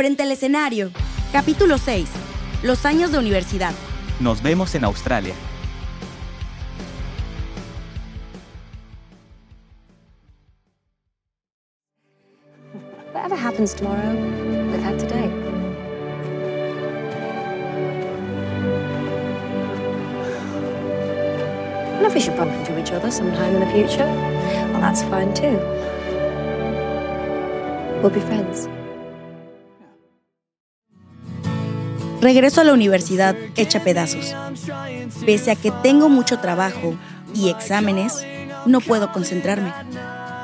Frente al escenario. Capítulo 6. Los años de universidad. Nos vemos en Australia. Whatever happens tomorrow, live out today. And if we should bump into each other sometime in the future, well, that's fine too. We'll be friends. Regreso a la universidad hecha pedazos. Pese a que tengo mucho trabajo y exámenes, no puedo concentrarme.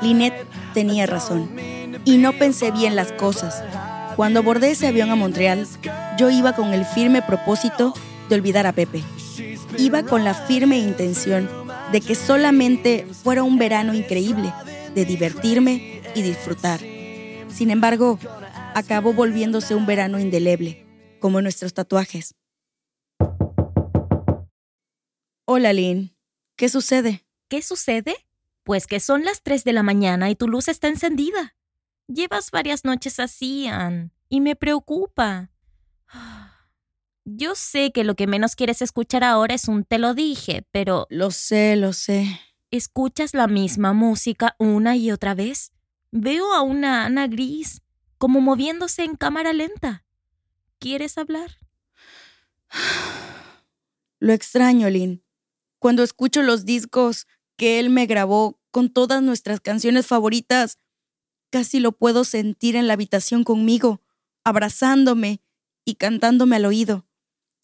Lynette tenía razón y no pensé bien las cosas. Cuando abordé ese avión a Montreal, yo iba con el firme propósito de olvidar a Pepe. Iba con la firme intención de que solamente fuera un verano increíble, de divertirme y disfrutar. Sin embargo, acabó volviéndose un verano indeleble, como nuestros tatuajes. Hola, Lynn. ¿Qué sucede? ¿Qué sucede? Pues que son las 3 de la mañana y tu luz está encendida. Llevas varias noches así, Ann, y me preocupa. Yo sé que lo que menos quieres escuchar ahora es un te lo dije, pero Lo sé, lo sé. ¿escuchas la misma música una y otra vez? Veo a una Ana gris, como moviéndose en cámara lenta. ¿Quieres hablar? Lo extraño, Lynn. Cuando escucho los discos que él me grabó con todas nuestras canciones favoritas, casi lo puedo sentir en la habitación conmigo, abrazándome y cantándome al oído.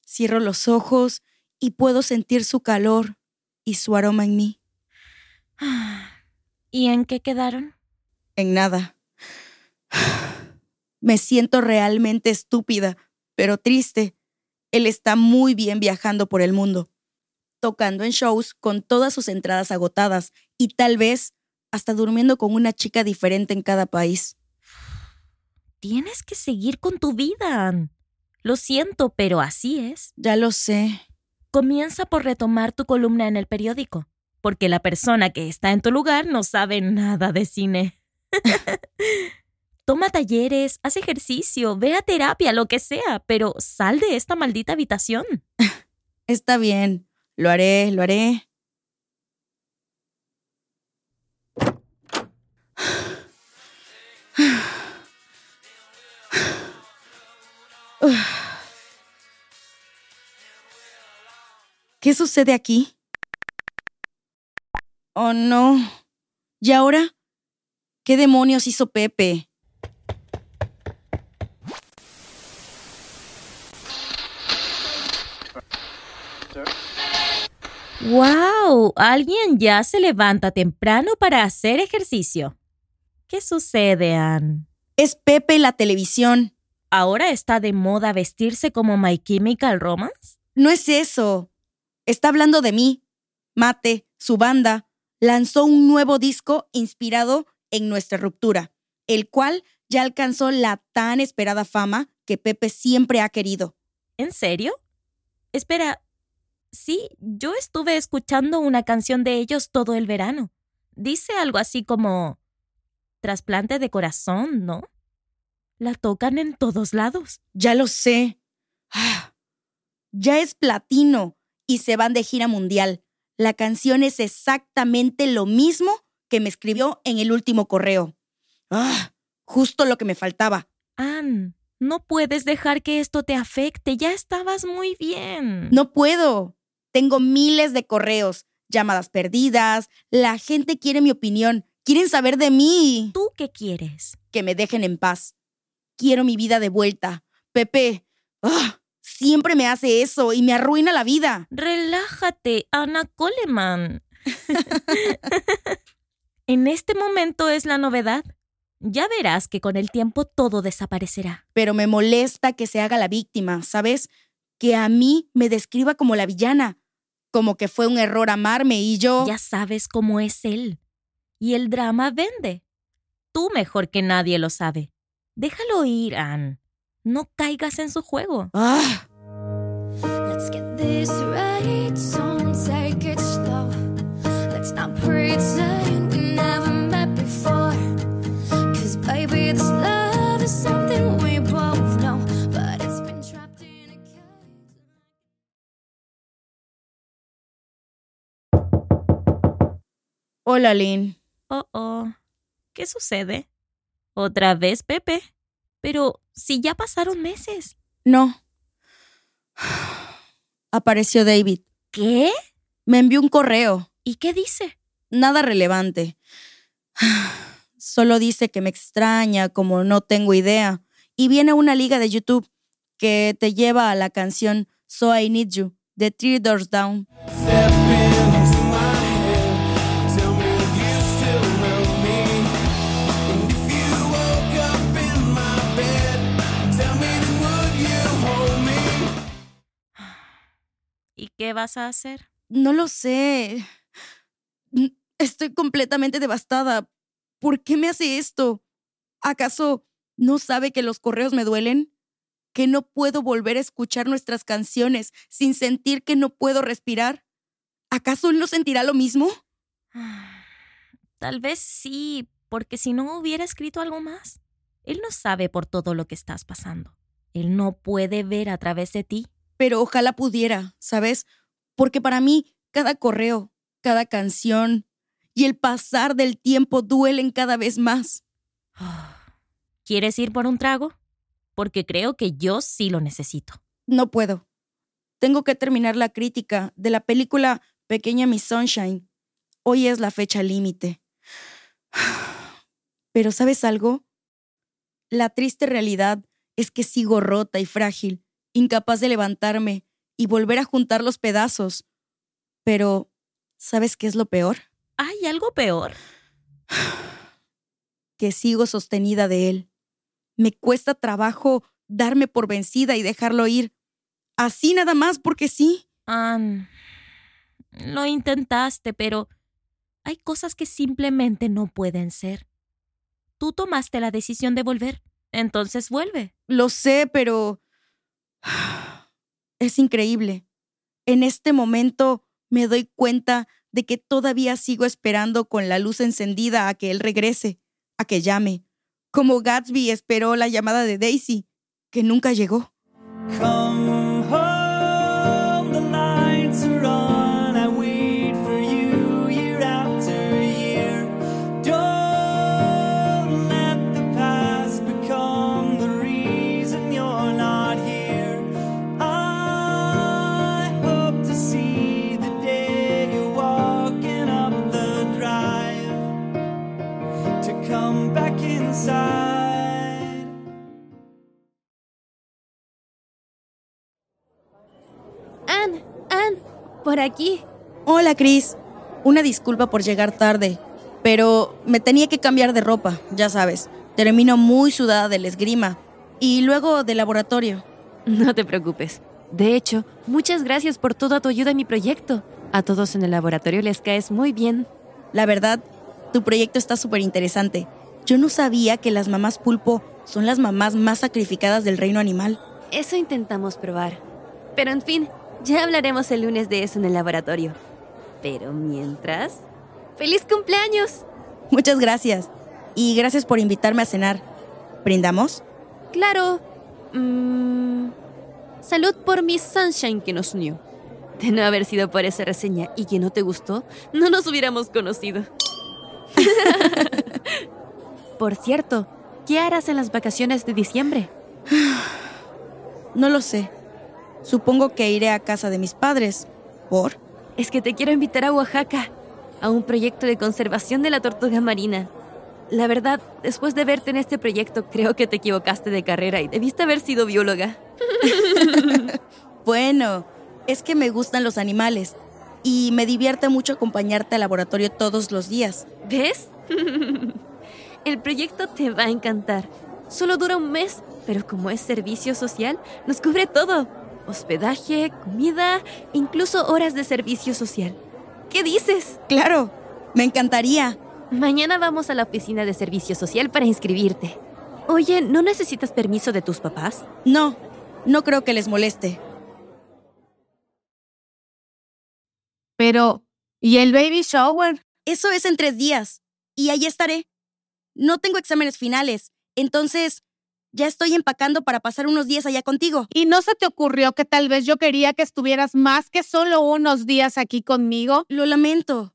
Cierro los ojos y puedo sentir su calor y su aroma en mí. ¿Y en qué quedaron? En nada. Me siento realmente estúpida, pero triste. Él está muy bien viajando por el mundo, tocando en shows con todas sus entradas agotadas y tal vez hasta durmiendo con una chica diferente en cada país. Tienes que seguir con tu vida, Ann. Lo siento, pero así es. Ya lo sé. Comienza por retomar tu columna en el periódico, porque la persona que está en tu lugar no sabe nada de cine. Toma talleres, haz ejercicio, ve a terapia, lo que sea, pero sal de esta maldita habitación. Está bien. Lo haré, lo haré. ¿Qué sucede aquí? Oh, no. ¿Y ahora? ¿Qué demonios hizo Pepe? ¡Wow! Alguien ya se levanta temprano para hacer ejercicio. ¿Qué sucede, Ann? Es Pepe la televisión. ¿Ahora está de moda vestirse como My Chemical Romance? No es eso. Está hablando de mí. Mate, su banda, lanzó un nuevo disco inspirado en nuestra ruptura, el cual ya alcanzó la tan esperada fama que Pepe siempre ha querido. ¿En serio? Espera. Sí, yo estuve escuchando una canción de ellos todo el verano. Dice algo así como trasplante de corazón, ¿no? La tocan en todos lados. Ya lo sé. Ah, ya es platino y se van de gira mundial. La canción es exactamente lo mismo que me escribió en el último correo. Ah, justo lo que me faltaba. Ann, no puedes dejar que esto te afecte. Ya estabas muy bien. No puedo. Tengo miles de correos, llamadas perdidas. La gente quiere mi opinión. Quieren saber de mí. ¿Tú qué quieres? Que me dejen en paz. Quiero mi vida de vuelta. Pepe, ah, siempre me hace eso y me arruina la vida. Relájate, Ana Coleman. en este momento es la novedad. Ya verás que con el tiempo todo desaparecerá. Pero me molesta que se haga la víctima, ¿sabes? Que a mí me describa como la villana. Como que fue un error amarme y yo... Ya sabes cómo es él. Y el drama vende. Tú mejor que nadie lo sabe. Déjalo ir, Ann. No caigas en su juego. Ah, Let's get this right, don't take it slow. Let's not pretend Hola, Lynn. Oh, oh. ¿Qué sucede? ¿Otra vez, Pepe? Pero si ya pasaron meses. No. Apareció David. ¿Qué? Me envió un correo. ¿Y qué dice? Nada relevante. Solo dice que me extraña, como no tengo idea. Y viene una liga de YouTube que te lleva a la canción So I Need You, de Three Doors Down. ¿Y qué vas a hacer? No lo sé. Estoy completamente devastada. ¿Por qué me hace esto? ¿Acaso no sabe que los correos me duelen? ¿Que no puedo volver a escuchar nuestras canciones sin sentir que no puedo respirar? ¿Acaso él no sentirá lo mismo? Tal vez sí, porque si no hubiera escrito algo más. Él no sabe por todo lo que estás pasando. Él no puede ver a través de ti. Pero ojalá pudiera, ¿sabes? Porque para mí cada correo, cada canción y el pasar del tiempo duelen cada vez más. ¿Quieres ir por un trago? Porque creo que yo sí lo necesito. No puedo. Tengo que terminar la crítica de la película Pequeña Miss Sunshine. Hoy es la fecha límite. Pero ¿sabes algo? La triste realidad es que sigo rota y frágil, incapaz de levantarme y volver a juntar los pedazos. Pero, ¿sabes qué es lo peor? ¿Hay algo peor? Que sigo sostenida de él. Me cuesta trabajo darme por vencida y dejarlo ir. Así nada más porque sí. Ann, lo intentaste, pero hay cosas que simplemente no pueden ser. Tú tomaste la decisión de volver, entonces vuelve. Lo sé, pero... Es increíble. En este momento me doy cuenta de que todavía sigo esperando con la luz encendida a que él regrese, a que llame, como Gatsby esperó la llamada de Daisy, que nunca llegó. Por aquí. Hola, Chris. Una disculpa por llegar tarde, pero me tenía que cambiar de ropa, ya sabes. Termino muy sudada del esgrima y luego del laboratorio. No te preocupes. De hecho, muchas gracias por toda tu ayuda en mi proyecto. A todos en el laboratorio les caes muy bien. La verdad, tu proyecto está súper interesante. Yo no sabía que las mamás pulpo son las mamás más sacrificadas del reino animal. Eso intentamos probar. Pero en fin, ya hablaremos el lunes de eso en el laboratorio. Pero mientras... ¡Feliz cumpleaños! Muchas gracias. Y gracias por invitarme a cenar. ¿Brindamos? Claro. Mm, salud por Miss Sunshine que nos unió. De no haber sido por esa reseña y que no te gustó, no nos hubiéramos conocido. por cierto, ¿qué harás en las vacaciones de diciembre? No lo sé. Supongo que iré a casa de mis padres. ¿Por? Es que te quiero invitar a Oaxaca, a un proyecto de conservación de la tortuga marina. La verdad, después de verte en este proyecto, creo que te equivocaste de carrera y debiste haber sido bióloga. Bueno, es que me gustan los animales y me divierte mucho acompañarte al laboratorio todos los días. ¿Ves? El proyecto te va a encantar. Solo dura un mes, pero como es servicio social, nos cubre todo. Hospedaje, comida, incluso horas de servicio social. ¿Qué dices? Claro, me encantaría. Mañana vamos a la oficina de servicio social para inscribirte. Oye, ¿no necesitas permiso de tus papás? No, no creo que les moleste. Pero, ¿y el baby shower? Eso es en tres días. Y ahí estaré. No tengo exámenes finales, entonces ya estoy empacando para pasar unos días allá contigo. ¿Y no se te ocurrió que tal vez yo quería que estuvieras más que solo unos días aquí conmigo? Lo lamento.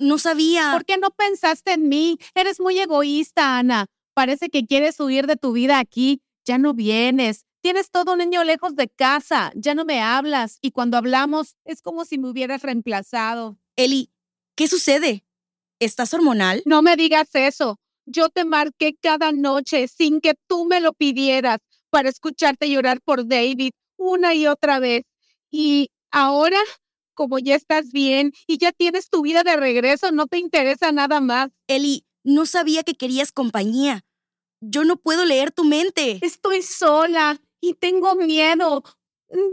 no sabía. ¿Por qué no pensaste en mí? Eres muy egoísta, Ana. Parece que quieres huir de tu vida aquí. Ya no vienes. Tienes todo un niño lejos de casa. Ya no me hablas. Y cuando hablamos es como si me hubieras reemplazado. Eli, ¿qué sucede? ¿Estás hormonal? No me digas eso. Yo te marqué cada noche sin que tú me lo pidieras para escucharte llorar por David una y otra vez. Y ahora, como ya estás bien y ya tienes tu vida de regreso, no te interesa nada más. Eli, no sabía que querías compañía. Yo no puedo leer tu mente. Estoy sola y tengo miedo.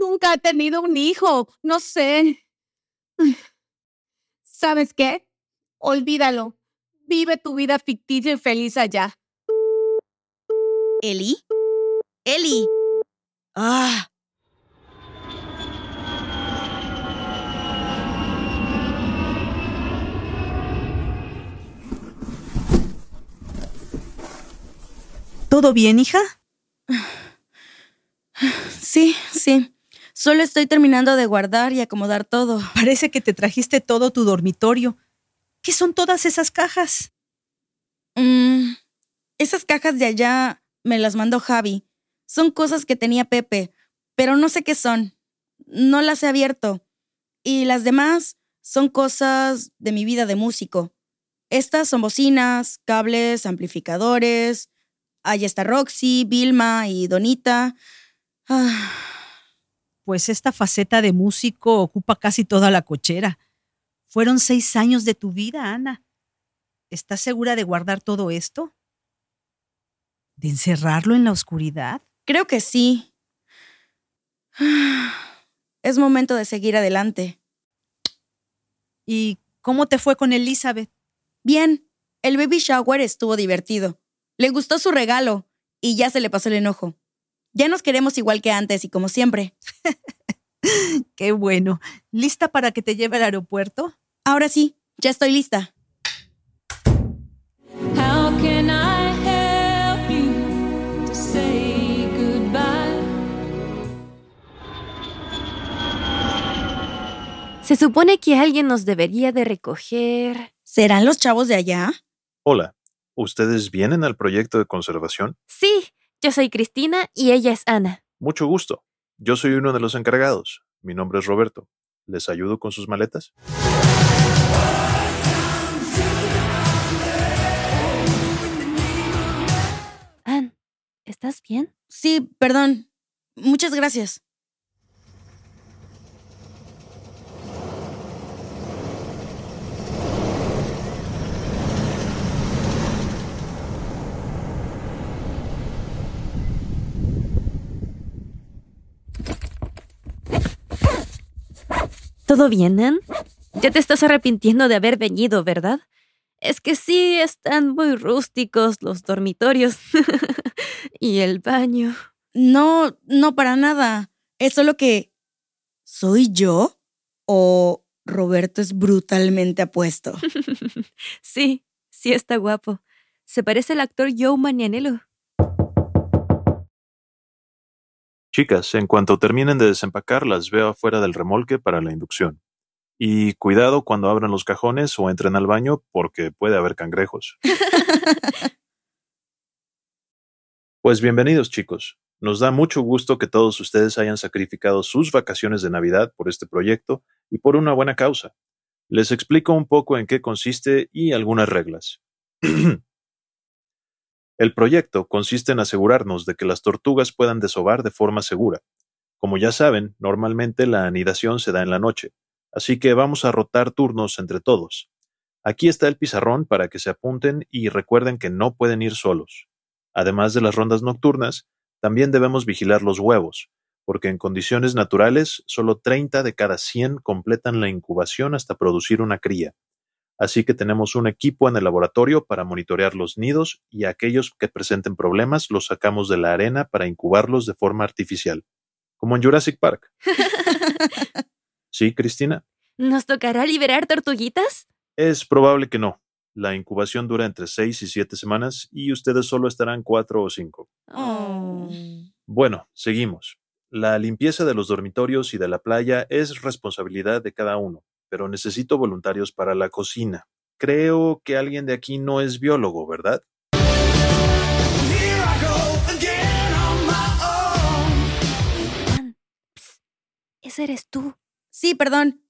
Nunca he tenido un hijo. No sé. ¿Sabes qué? Olvídalo. Vive tu vida ficticia y feliz allá. ¿Eli? Eli. Ah. ¿Todo bien, hija? Sí, sí. Solo estoy terminando de guardar y acomodar todo. Parece que te trajiste todo tu dormitorio. ¿Qué son todas esas cajas? Mm, esas cajas de allá me las mandó Javi. Son cosas que tenía Pepe, pero no sé qué son. No las he abierto. Y las demás son cosas de mi vida de músico. Estas son bocinas, cables, amplificadores. Ahí está Roxy, Vilma y Donita. Ah, Pues esta faceta de músico ocupa casi toda la cochera. Fueron seis años de tu vida, Ana. ¿Estás segura de guardar todo esto? ¿De encerrarlo en la oscuridad? creo que sí. Es momento de seguir adelante. ¿Y cómo te fue con Elizabeth? Bien, el baby shower estuvo divertido. Le gustó su regalo y ya se le pasó el enojo. Ya nos queremos igual que antes y como siempre. Qué bueno. ¿Lista para que te lleve al aeropuerto? Ahora sí, ya estoy lista. How can I help you to say goodbye? Se supone que alguien nos debería de recoger. ¿Serán los chavos de allá? Hola, ¿ustedes vienen al proyecto de conservación? Sí, yo soy Cristina y ella es Ana. Mucho gusto. Yo soy uno de los encargados. Mi nombre es Roberto. ¿Les ayudo con sus maletas? ¿Estás bien? Sí, perdón. Muchas gracias. ¿Todo bien, Ann? Ya te estás arrepintiendo de haber venido, ¿verdad? Es que sí, están muy rústicos los dormitorios. y el baño. No, no para nada. Es solo que... ¿Soy yo? ¿O Roberto es brutalmente apuesto? sí, sí está guapo. Se parece al actor Joe Manianello. Chicas, en cuanto terminen de desempacar, las veo afuera del remolque para la inducción. Y cuidado cuando abran los cajones o entren al baño porque puede haber cangrejos. Pues bienvenidos chicos. Nos da mucho gusto que todos ustedes hayan sacrificado sus vacaciones de Navidad por este proyecto y por una buena causa. Les explico un poco en qué consiste y algunas reglas. El proyecto consiste en asegurarnos de que las tortugas puedan desovar de forma segura. Como ya saben, normalmente la anidación se da en la noche, así que vamos a rotar turnos entre todos. Aquí está el pizarrón para que se apunten y recuerden que no pueden ir solos. Además de las rondas nocturnas, también debemos vigilar los huevos, porque en condiciones naturales solo 30 de cada 100 completan la incubación hasta producir una cría. Así que tenemos un equipo en el laboratorio para monitorear los nidos y aquellos que presenten problemas los sacamos de la arena para incubarlos de forma artificial, como en Jurassic Park. ¿Sí, Cristina? ¿Nos tocará liberar tortuguitas? Es probable que no. La incubación dura entre 6 y 7 semanas y ustedes solo estarán 4 o 5. Oh. Bueno, seguimos. La limpieza de los dormitorios y de la playa es responsabilidad de cada uno, pero necesito voluntarios para la cocina. creo que alguien de aquí no es biólogo, ¿verdad? Ese eres tú. Sí, perdón.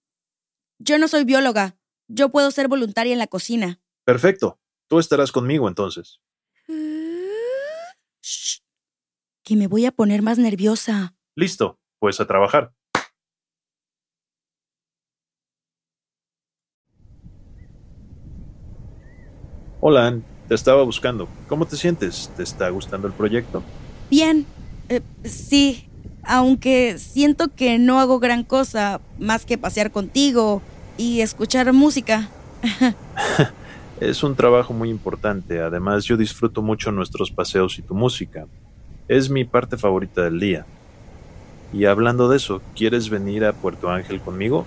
Yo no soy bióloga. Yo puedo ser voluntaria en la cocina. Perfecto. Tú estarás conmigo entonces. Shh, que me voy a poner más nerviosa. Listo, pues a trabajar. Hola, Ann. Te estaba buscando. ¿Cómo te sientes? ¿Te está gustando el proyecto? Bien, eh, sí, aunque siento que no hago gran cosa más que pasear contigo y escuchar música. Es un trabajo muy importante. Además, yo disfruto mucho nuestros paseos y tu música. Es mi parte favorita del día. Y hablando de eso, ¿quieres venir a Puerto Ángel conmigo?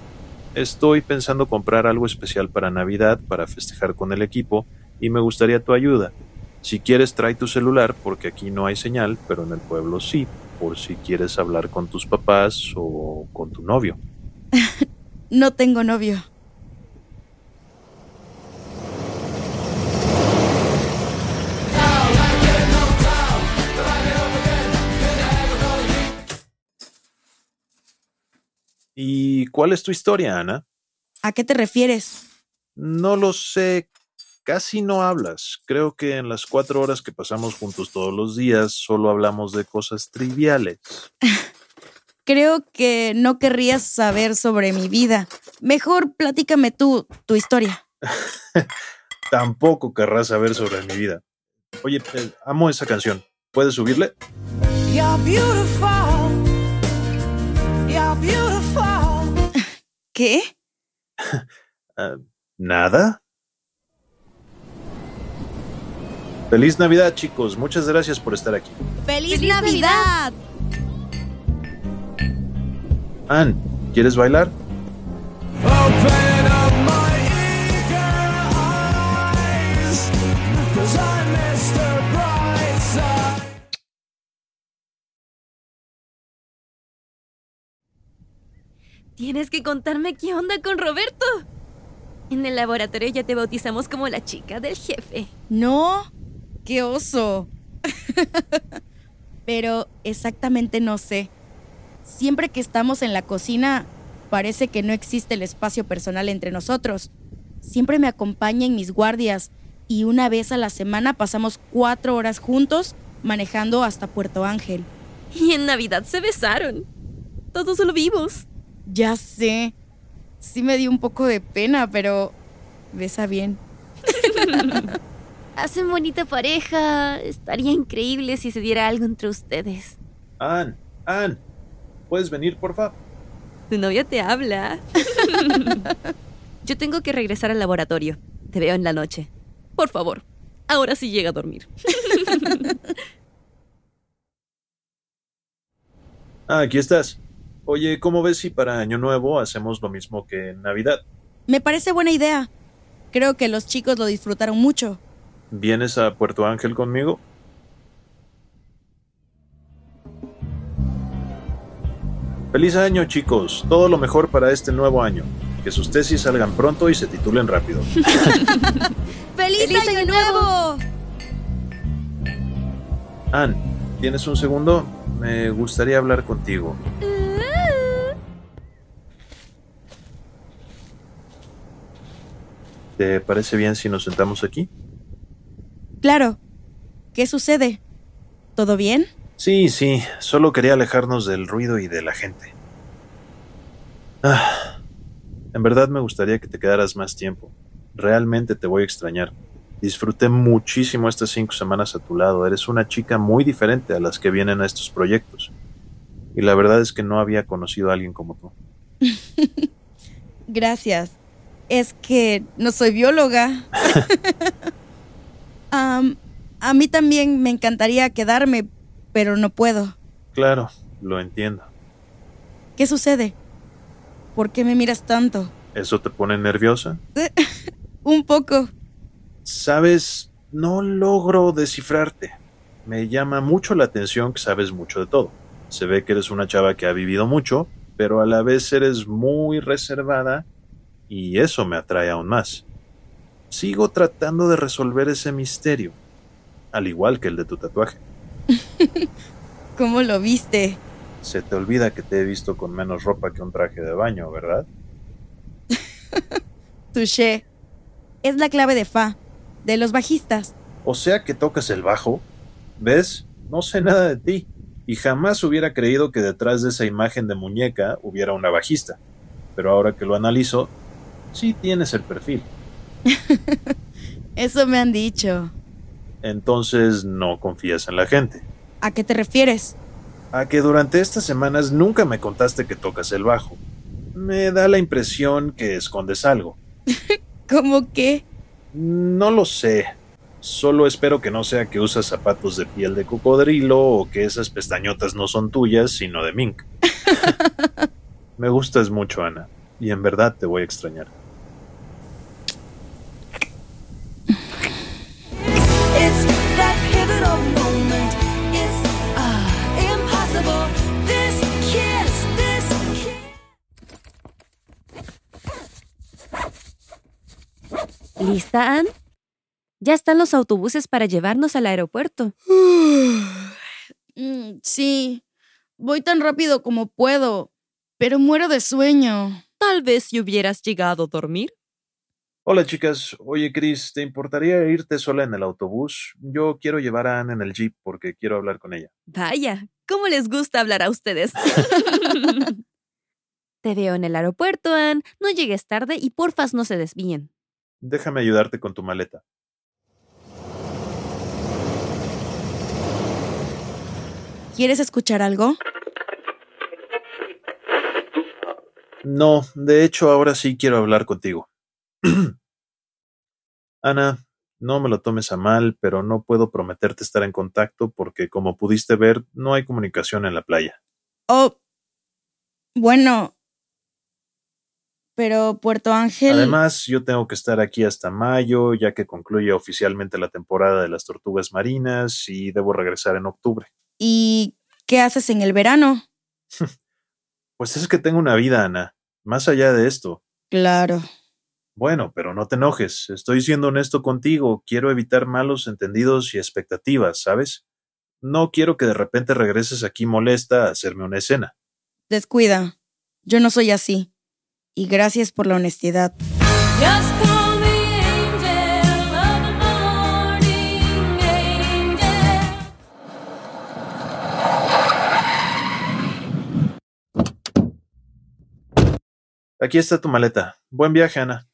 Estoy pensando comprar algo especial para Navidad para festejar con el equipo y me gustaría tu ayuda. Si quieres, trae tu celular porque aquí no hay señal, pero en el pueblo sí, por si quieres hablar con tus papás o con tu novio. No tengo novio. ¿Y cuál es tu historia, Ana? ¿A qué te refieres? No lo sé. Casi no hablas. Creo que en las cuatro horas que pasamos juntos todos los días solo hablamos de cosas triviales. Creo que no querrías saber sobre mi vida. Mejor platícame tú tu historia. Tampoco querrás saber sobre mi vida. Oye, eh, amo esa canción. ¿Puedes subirle? You're beautiful. You're beautiful. ¿Qué? Ah, ¿Nada? Feliz Navidad, chicos. Muchas gracias por estar aquí. ¡Feliz, Navidad! Ann, ¿quieres bailar? Open up my eager eyes. Cause I'm Mr. Brightside. Tienes que contarme qué onda con Roberto. En el laboratorio ya te bautizamos como la chica del jefe. No, qué oso. Pero exactamente no sé. Siempre que estamos en la cocina, parece que no existe el espacio personal entre nosotros. Siempre me acompaña en mis guardias y una vez a la semana pasamos cuatro horas juntos manejando hasta Puerto Ángel. Y en Navidad se besaron. Todos lo vimos. Ya sé. Sí me dio un poco de pena, pero besa bien. Hacen bonita pareja. Estaría increíble si se diera algo entre ustedes. Ann, Ann, ¿puedes venir, porfa? Tu novio te habla. Yo tengo que regresar al laboratorio. Te veo en la noche. Por favor, ahora sí llega a dormir. Ah, aquí estás. Oye, ¿cómo ves si para Año Nuevo hacemos lo mismo que en Navidad? Me parece buena idea. Creo que los chicos lo disfrutaron mucho. ¿Vienes a Puerto Ángel conmigo? Feliz año, chicos. Todo lo mejor para este nuevo año. Que sus tesis salgan pronto y se titulen rápido. ¡Feliz, año, nuevo! Ann, ¿tienes un segundo? Me gustaría hablar contigo. ¿Te parece bien si nos sentamos aquí? Claro. ¿Qué sucede? ¿Todo bien? Sí, sí, solo quería alejarnos del ruido y de la gente. Ah, en verdad me gustaría que te quedaras más tiempo. Realmente te voy a extrañar. Disfruté muchísimo estas cinco semanas a tu lado. Eres una chica muy diferente a las que vienen a estos proyectos. Y la verdad es que no había conocido a alguien como tú. Gracias. Es que no soy bióloga. A mí también me encantaría quedarme, pero no puedo. Claro, lo entiendo. ¿Qué sucede? ¿Por qué me miras tanto? ¿Eso te pone nerviosa? Un poco. Sabes, no logro descifrarte. Me llama mucho la atención que sabes mucho de todo. Se ve que eres una chava que ha vivido mucho, pero a la vez eres muy reservada y eso me atrae aún más. Sigo tratando de resolver ese misterio, al igual que el de tu tatuaje. ¿Cómo lo viste? Se te olvida que te he visto con menos ropa que un traje de baño, ¿verdad? Touché. Es la clave de Fa, de los bajistas. O sea que tocas el bajo. ¿Ves? No sé nada de ti. Y jamás hubiera creído que detrás de esa imagen de muñeca hubiera una bajista. Pero ahora que lo analizo, sí tienes el perfil. Eso me han dicho. Entonces no confías en la gente. ¿A qué te refieres? A que durante estas semanas nunca me contaste que tocas el bajo. Me da la impresión que escondes algo. ¿Cómo qué? No lo sé. Solo espero que no sea que usas zapatos de piel de cocodrilo o que esas pestañotas no son tuyas, sino de mink. Me gustas mucho, Ana, y en verdad te voy a extrañar. ¿Lista, Ann? Ya están los autobuses para llevarnos al aeropuerto. Mm, sí, voy tan rápido como puedo, pero muero de sueño. Tal vez si hubieras llegado a dormir. Hola chicas, oye Chris, ¿te importaría irte sola en el autobús? Yo quiero llevar a Anne en el jeep porque quiero hablar con ella. Vaya, ¿cómo les gusta hablar a ustedes? Te veo en el aeropuerto, Ann. No llegues tarde y porfas no se desvíen. Déjame ayudarte con tu maleta. ¿Quieres escuchar algo? No, de hecho ahora sí quiero hablar contigo. Ana, no me lo tomes a mal, pero no puedo prometerte estar en contacto porque, como pudiste ver, no hay comunicación en la playa. Oh, bueno. Pero Puerto Ángel... Además, yo tengo que estar aquí hasta mayo, ya que concluye oficialmente la temporada de las tortugas marinas y debo regresar en octubre. ¿Y qué haces en el verano? Pues es que tengo una vida, Ana, más allá de esto. Claro. Bueno, pero no te enojes, estoy siendo honesto contigo, quiero evitar malos entendidos y expectativas, ¿sabes? No quiero que de repente regreses aquí molesta a hacerme una escena. Descuida. Yo no soy así. Y gracias por la honestidad. Aquí está tu maleta. Buen viaje, Ana.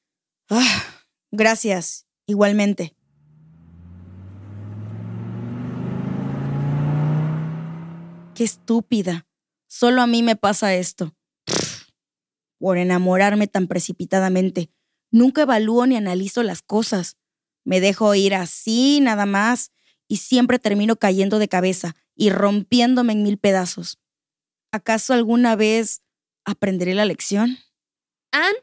Ah, gracias. Igualmente. Qué estúpida. Solo a mí me pasa esto. Por enamorarme tan precipitadamente. Nunca evalúo ni analizo las cosas. Me dejo ir así, nada más, y siempre termino cayendo de cabeza y rompiéndome en mil pedazos. ¿Acaso alguna vez aprenderé la lección? Ann,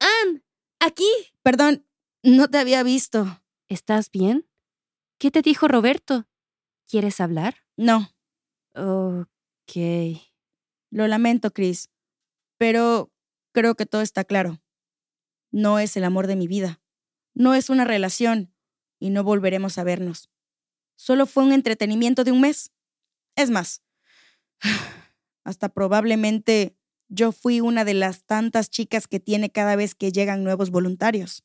Ann, aquí. Perdón, no te había visto. ¿Estás bien? ¿Qué te dijo Roberto? ¿Quieres hablar? No, Ok. lo lamento, Chris, pero creo que todo está claro. No es el amor de mi vida. No es una relación y no volveremos a vernos. Solo fue un entretenimiento de un mes. Es más, hasta probablemente yo fui una de las tantas chicas que tiene cada vez que llegan nuevos voluntarios.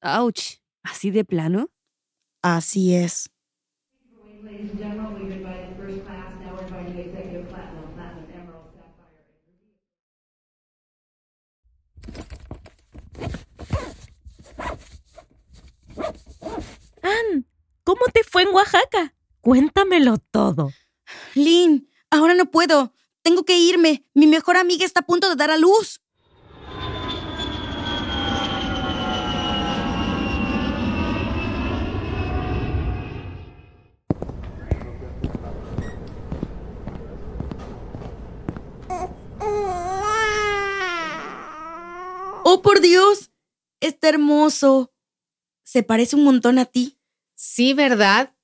Ouch. ¿Así de plano? Así es. Ann, ¿cómo te fue en Oaxaca? Cuéntamelo todo. Lynn, ahora no puedo. Tengo que irme. Mi mejor amiga está a punto de dar a luz. ¡Oh, por Dios! Está hermoso. Se parece un montón a ti. Sí, ¿verdad?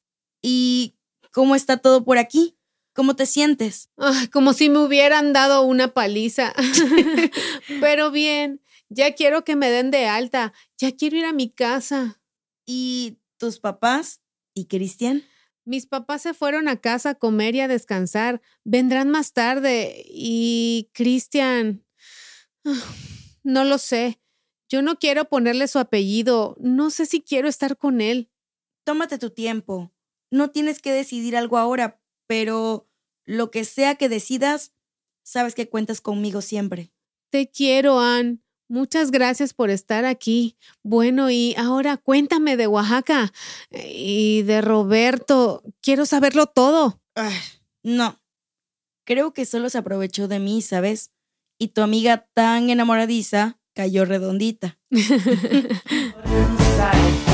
¿Y cómo está todo por aquí? ¿Cómo te sientes? Ay, como si me hubieran dado una paliza. Pero bien, ya quiero que me den de alta. Ya quiero ir a mi casa. ¿Y tus papás? ¿Y Cristian? Mis papás se fueron a casa a comer y a descansar. Vendrán más tarde. Y Cristian... ah, No lo sé. Yo no quiero ponerle su apellido. No sé si quiero estar con él. Tómate tu tiempo. No tienes que decidir algo ahora, pero lo que sea que decidas, sabes que cuentas conmigo siempre. Te quiero, Ann. Muchas gracias por estar aquí. Bueno, y ahora cuéntame de Oaxaca y de Roberto. Quiero saberlo todo. Ay, no. Creo que solo se aprovechó de mí, ¿sabes? Y tu amiga tan enamoradiza cayó redondita.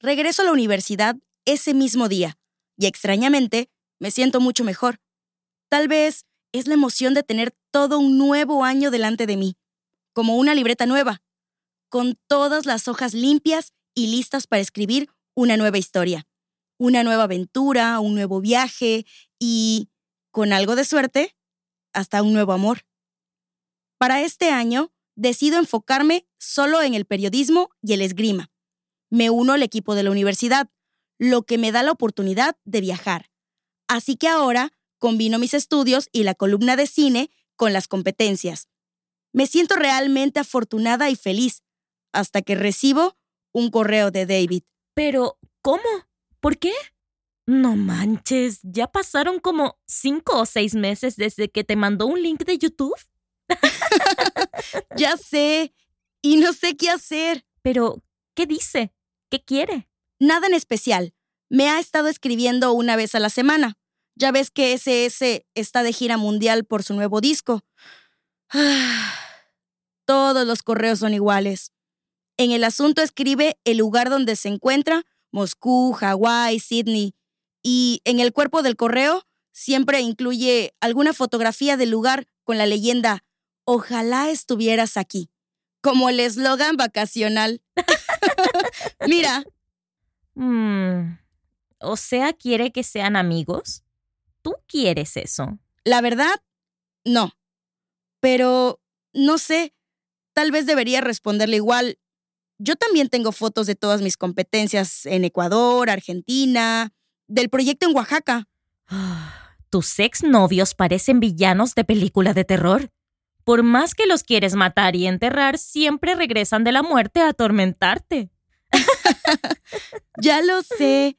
Regreso a la universidad ese mismo día y extrañamente me siento mucho mejor. Tal vez es la emoción de tener todo un nuevo año delante de mí, como una libreta nueva, con todas las hojas limpias y listas para escribir una nueva historia, una nueva aventura, un nuevo viaje y, con algo de suerte, hasta un nuevo amor. Para este año, decido enfocarme solo en el periodismo y el esgrima. Me uno al equipo de la universidad, lo que me da la oportunidad de viajar. Así que ahora combino mis estudios y la columna de cine con las competencias. Me siento realmente afortunada y feliz hasta que recibo un correo de David. Pero, ¿cómo? ¿Por qué? No manches, ya pasaron como cinco o seis meses desde que te mandó un link de YouTube. Ya sé, y no sé qué hacer. Pero, ¿qué dice? ¿Qué quiere? Nada en especial. Me ha estado escribiendo una vez a la semana. Ya ves que SS está de gira mundial por su nuevo disco. Todos los correos son iguales. En el asunto escribe el lugar donde se encuentra, Moscú, Hawái, Sydney. Y en el cuerpo del correo siempre incluye alguna fotografía del lugar con la leyenda Ojalá estuvieras aquí, como el eslogan vacacional. Mira, Mm, o sea, ¿quiere que sean amigos? ¿Tú quieres eso? la verdad, no. Pero, no sé, tal vez debería responderle igual. Yo también tengo fotos de todas mis competencias en Ecuador, Argentina, del proyecto en Oaxaca. Tus exnovios parecen villanos de película de terror. Por más que los quieres matar y enterrar, siempre regresan de la muerte a atormentarte. Ya lo sé,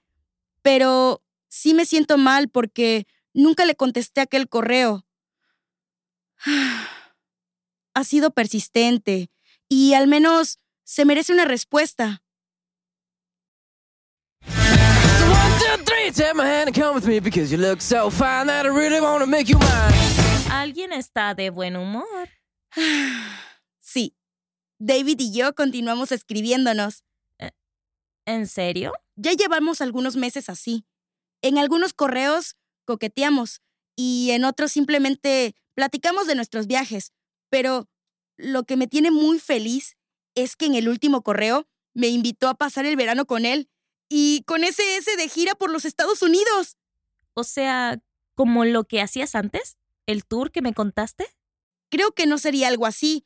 pero sí me siento mal porque nunca le contesté aquel correo. Ha sido persistente y al menos se merece una respuesta. So one, two, three, take my hand and come with me because you look so fine that I really want to make you mine. Alguien está de buen humor. Sí, David y yo continuamos escribiéndonos. ¿En serio? Ya llevamos algunos meses así. En algunos correos coqueteamos y en otros simplemente platicamos de nuestros viajes. Pero lo que me tiene muy feliz es que en el último correo me invitó a pasar el verano con él y con SS de gira por los Estados Unidos. O sea, como lo que hacías antes, el tour que me contaste. Creo que no sería algo así,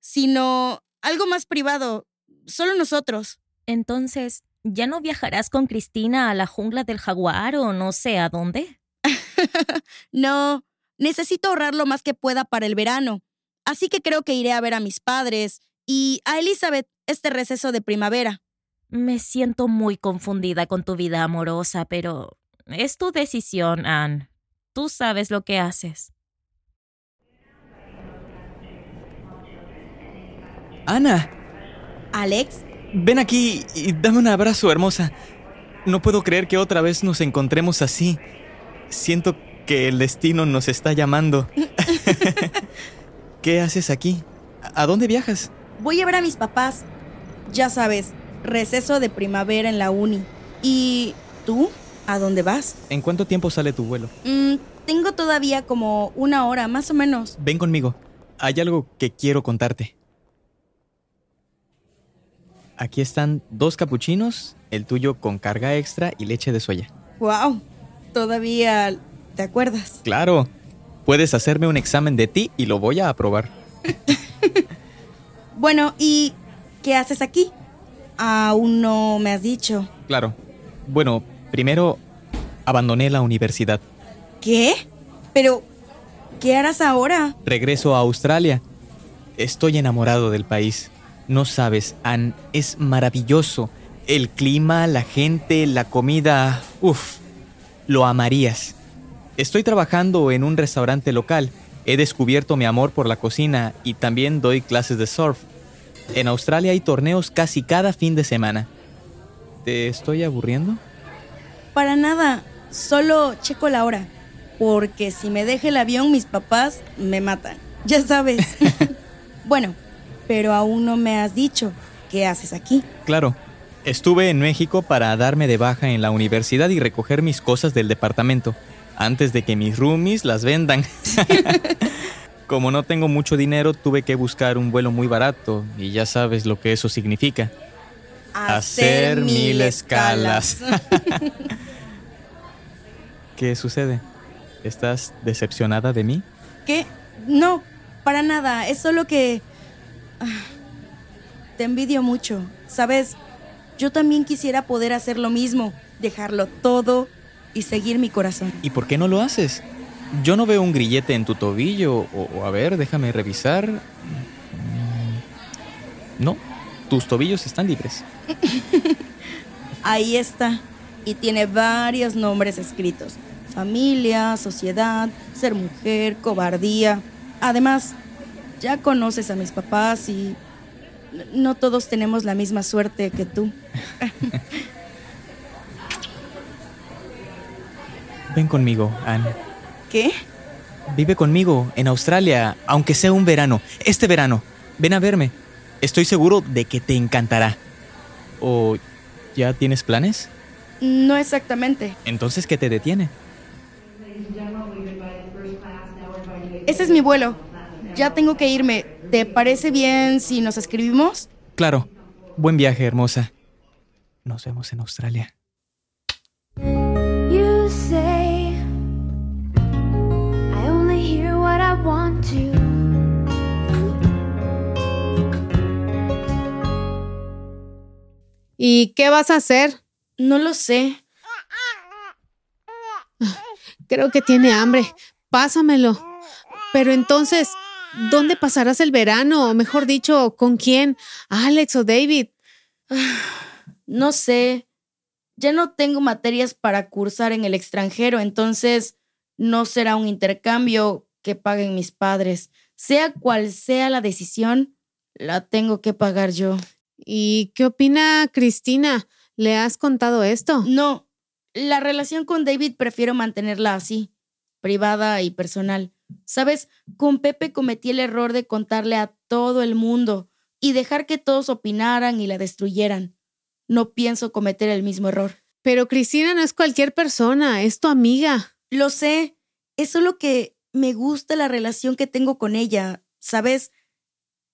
sino algo más privado, solo nosotros. Entonces, ¿ya no viajarás con Cristina a la jungla del jaguar o no sé a dónde? No, necesito ahorrar lo más que pueda para el verano. Así que creo que iré a ver a mis padres y a Elizabeth este receso de primavera. Me siento muy confundida con tu vida amorosa, pero es tu decisión, Anne. Tú sabes lo que haces. Ana, Alex, ven aquí y dame un abrazo, hermosa. No puedo creer que otra vez nos encontremos así. Siento que el destino nos está llamando. ¿Qué haces aquí? ¿A dónde viajas? voy a ver a mis papás. Ya sabes, receso de primavera en la uni. ¿Y tú? ¿A dónde vas? ¿En cuánto tiempo sale tu vuelo? Mm, tengo todavía como una hora, más o menos. Ven conmigo. Hay algo que quiero contarte. Aquí están dos capuchinos, el tuyo con carga extra y leche de soya. ¡Wow! Todavía ¿Te acuerdas? Claro. Puedes hacerme un examen de ti y lo voy a aprobar. Bueno, ¿y qué haces aquí? Aún no me has dicho. Claro. Bueno, primero abandoné la universidad. ¿Qué? Pero, ¿qué harás ahora? Regreso a Australia. Estoy enamorado del país. No sabes, Ann, es maravilloso. El clima, la gente, la comida. Uf, lo amarías. Estoy trabajando en un restaurante local. He descubierto mi amor por la cocina y también doy clases de surf. En Australia hay torneos casi cada fin de semana. ¿Te estoy aburriendo? Para nada, solo checo la hora. Porque si me deja el avión, mis papás me matan. Ya sabes. bueno, pero aún no me has dicho qué haces aquí. Claro. Estuve en México para darme de baja en la universidad y recoger mis cosas del departamento, antes de que mis roomies las vendan. Como no tengo mucho dinero, tuve que buscar un vuelo muy barato, y ya sabes lo que eso significa. Hacer mil escalas. ¿Qué sucede? ¿Estás decepcionada de mí? ¿Qué? No, para nada. Es solo que... Te envidio mucho. Sabes, yo también quisiera poder hacer lo mismo, dejarlo todo y seguir mi corazón. ¿Y por qué no lo haces? Yo no veo un grillete en tu tobillo, o, o a ver, déjame revisar. Mm, No, tus tobillos están libres. Ahí está. Y tiene varios nombres escritos. Familia, sociedad, ser mujer, cobardía. Además, ya conoces a mis papás y no todos tenemos la misma suerte que tú. Ven conmigo, Anne. ¿Qué? Vive conmigo en Australia, aunque sea un verano. Este verano. Ven a verme. Estoy seguro de que te encantará. ¿O ya tienes planes? No exactamente. Entonces, ¿qué te detiene? Ese es mi vuelo. Ya tengo que irme. ¿Te parece bien si nos escribimos? Claro. Buen viaje, hermosa. Nos vemos en Australia. You say I only hear what I want to. ¿Y qué vas a hacer? No lo sé. Creo que tiene hambre. Pásamelo. Pero entonces, ¿dónde pasarás el verano? O mejor dicho, ¿con quién? ¿Alex o David? No sé. Ya no tengo materias para cursar en el extranjero, entonces no será un intercambio que paguen mis padres. Sea cual sea la decisión, la tengo que pagar yo. ¿Y qué opina Cristina? ¿Le has contado esto? No, la relación con David prefiero mantenerla así, privada y personal. Sabes, con Pepe cometí el error de contarle a todo el mundo y dejar que todos opinaran y la destruyeran. No pienso cometer el mismo error. Pero Cristina no es cualquier persona, es tu amiga. Lo sé, es solo que me gusta la relación que tengo con ella, ¿sabes?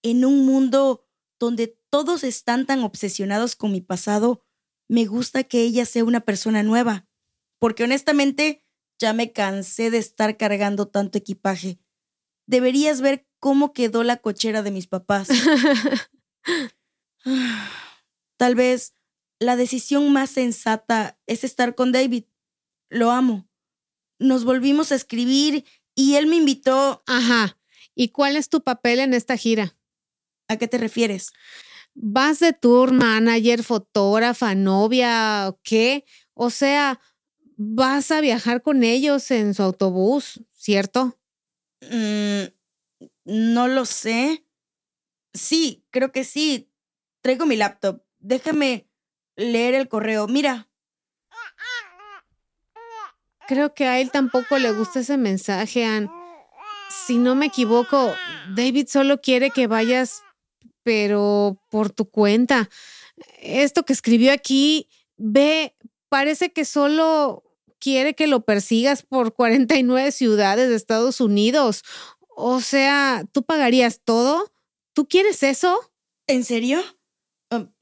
En un mundo donde todos están tan obsesionados con mi pasado, me gusta que ella sea una persona nueva, porque honestamente ya me cansé de estar cargando tanto equipaje. Deberías ver cómo quedó la cochera de mis papás. Tal vez la decisión más sensata es estar con David. Lo amo. Nos volvimos a escribir y él me invitó. Ajá. ¿Y cuál es tu papel en esta gira? ¿A qué te refieres? ¿Vas de tour manager, fotógrafa, novia o qué? O sea, vas a viajar con ellos en su autobús, ¿cierto? Mm, no lo sé. Sí, creo que sí. Traigo mi laptop. Déjame leer el correo. Mira. Creo que a él tampoco le gusta ese mensaje, Ann. Si no me equivoco, David solo quiere que vayas, pero por tu cuenta. Esto que escribió aquí, ve, parece que solo quiere que lo persigas por 49 ciudades de Estados Unidos. O sea, ¿tú pagarías todo? ¿Tú quieres eso? ¿En serio? Um,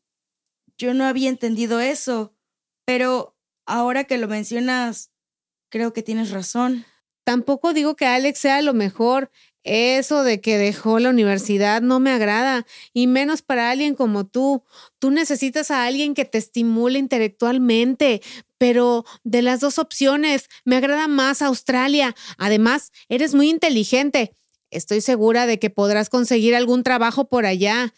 yo no había entendido eso, pero ahora que lo mencionas, creo que tienes razón. Tampoco digo que Alex sea lo mejor. Eso de que dejó la universidad no me agrada, y menos para alguien como tú. Tú necesitas a alguien que te estimule intelectualmente, pero de las dos opciones, me agrada más Australia. Además, eres muy inteligente. Estoy segura de que podrás conseguir algún trabajo por allá.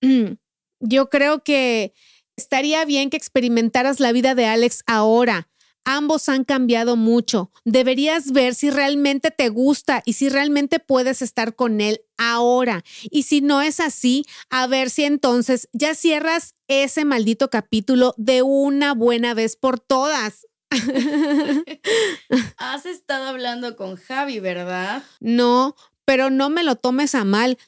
Yo creo que estaría bien que experimentaras la vida de Alex ahora. Ambos han cambiado mucho. Deberías ver si realmente te gusta y si realmente puedes estar con él ahora. Y si no es así, a ver si entonces ya cierras ese maldito capítulo de una buena vez por todas. Has estado hablando con Javi, ¿verdad? No, pero no me lo tomes a mal.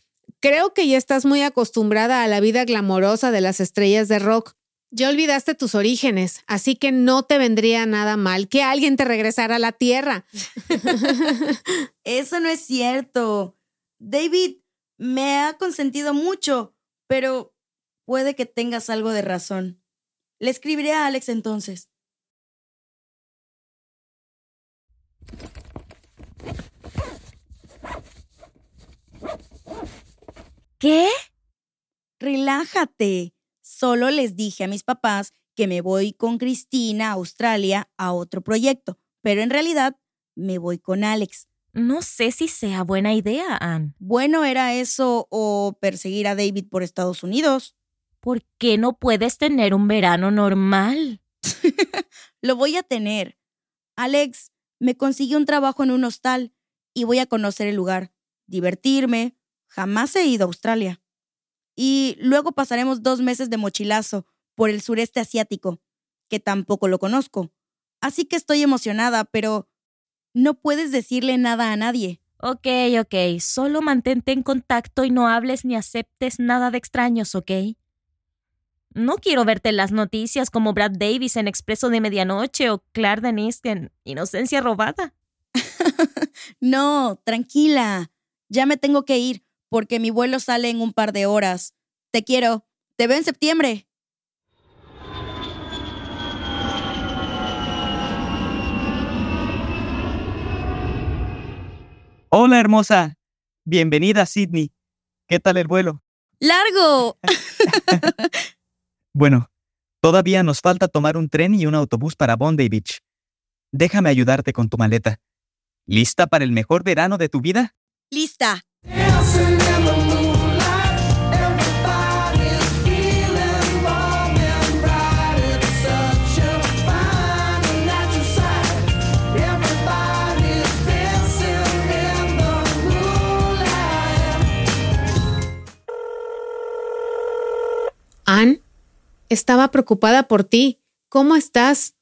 Creo que ya estás muy acostumbrada a la vida glamorosa de las estrellas de rock. Ya olvidaste tus orígenes, así que no te vendría nada mal que alguien te regresara a la tierra. Eso no es cierto. David me ha consentido mucho, pero puede que tengas algo de razón. Le escribiré a Alex entonces. ¿Qué? Relájate. Solo les dije a mis papás que me voy con Cristina a Australia a otro proyecto, pero en realidad me voy con Alex. No sé si sea buena idea, Anne. Bueno, era eso o perseguir a David por Estados Unidos. ¿Por qué no puedes tener un verano normal? Lo voy a tener. Alex me consiguió un trabajo en un hostal y voy a conocer el lugar, divertirme. Jamás he ido a Australia. Y luego pasaremos dos meses de mochilazo por el sureste asiático, que tampoco lo conozco. Así que estoy emocionada, pero no puedes decirle nada a nadie. Ok, ok, solo mantente en contacto y no hables ni aceptes nada de extraños, ¿ok? No quiero verte en las noticias como Brad Davis en Expreso de Medianoche o Clark Denise en Inocencia Robada. no, tranquila. Ya me tengo que ir porque mi vuelo sale en un par de horas. Te quiero. Te veo en septiembre. Hola, hermosa. Bienvenida, Sydney. ¿Qué tal el vuelo? ¡Largo! bueno, todavía nos falta tomar un tren y un autobús para Bondi Beach. Déjame ayudarte con tu maleta. ¿Lista para el mejor verano de tu vida? Lista. Ann, estaba preocupada por ti. ¿Cómo estás?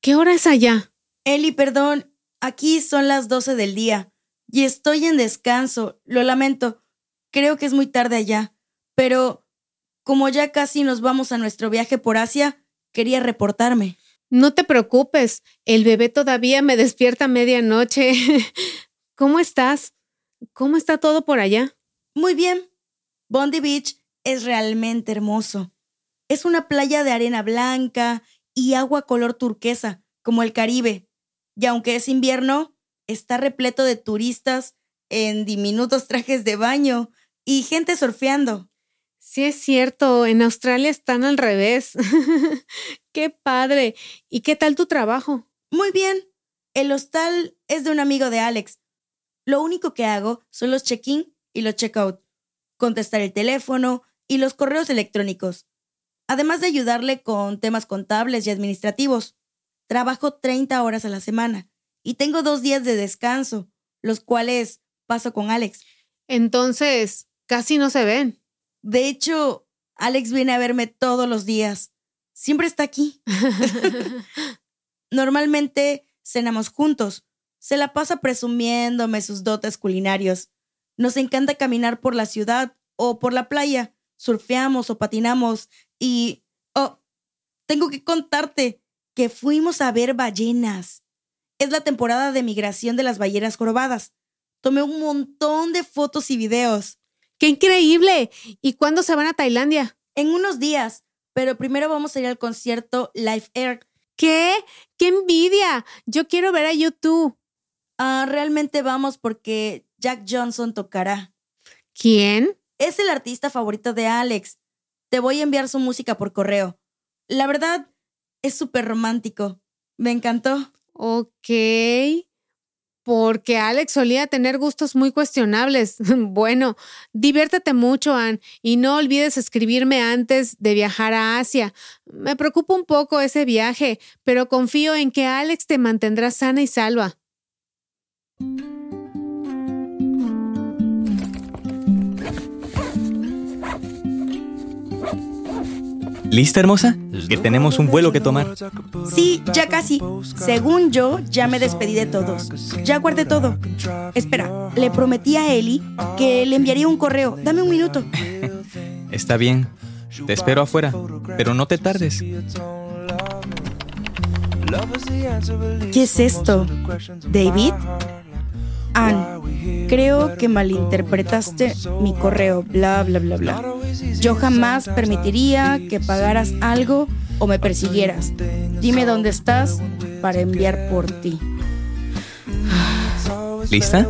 ¿Qué hora es allá? Eli, perdón. Aquí son las 12 del día y estoy en descanso. Lo lamento. Creo que es muy tarde allá. Pero como ya casi nos vamos a nuestro viaje por Asia, quería reportarme. No te preocupes. El bebé todavía me despierta a medianoche. ¿Cómo estás? ¿Cómo está todo por allá? Muy bien. Bondi Beach es realmente hermoso. Es una playa de arena blanca y agua color turquesa, como el Caribe. Y aunque es invierno, está repleto de turistas en diminutos trajes de baño y gente surfeando. Sí, es cierto, en Australia están al revés. qué padre. ¿Y qué tal tu trabajo? Muy bien. El hostal es de un amigo de Alex. Lo único que hago son los check-in y los check-out, contestar el teléfono y los correos electrónicos, además de ayudarle con temas contables y administrativos. Trabajo 30 horas a la semana y tengo dos días de descanso, los cuales paso con Alex. Entonces, casi no se ven. De hecho, Alex viene a verme todos los días. Siempre está aquí. Normalmente cenamos juntos. Se la pasa presumiéndome sus dotes culinarios. Nos encanta caminar por la ciudad o por la playa surfeamos o patinamos y... Oh, tengo que contarte que fuimos a ver ballenas. Es la temporada de migración de las ballenas jorobadas. Tomé un montón de fotos y videos. ¡Qué increíble! ¿Y cuándo se van a Tailandia? En unos días, pero primero vamos a ir al concierto Live Air. ¿Qué? ¡Qué envidia! Yo quiero ver a YouTube. Ah, realmente vamos porque Jack Johnson tocará. ¿Quién? Es el artista favorito de Alex. Te voy a enviar su música por correo. La verdad, es súper romántico. Me encantó. Ok. Porque Alex solía tener gustos muy cuestionables. Bueno, diviértete mucho, Ann, y no olvides escribirme antes de viajar a Asia. Me preocupa un poco ese viaje, pero confío en que Alex te mantendrá sana y salva. ¿Lista, hermosa? Que tenemos un vuelo que tomar. Sí, ya casi. Según yo, ya me despedí de todos. Ya guardé todo. Espera, le prometí a Eli que le enviaría un correo. Dame un minuto. Está bien. Te espero afuera, pero no te tardes. ¿Qué es esto? ¿David? Ann, creo que malinterpretaste mi correo, bla, bla, bla, bla. Yo jamás permitiría que pagaras algo o me persiguieras. Dime dónde estás para enviar por ti. ¿Lista?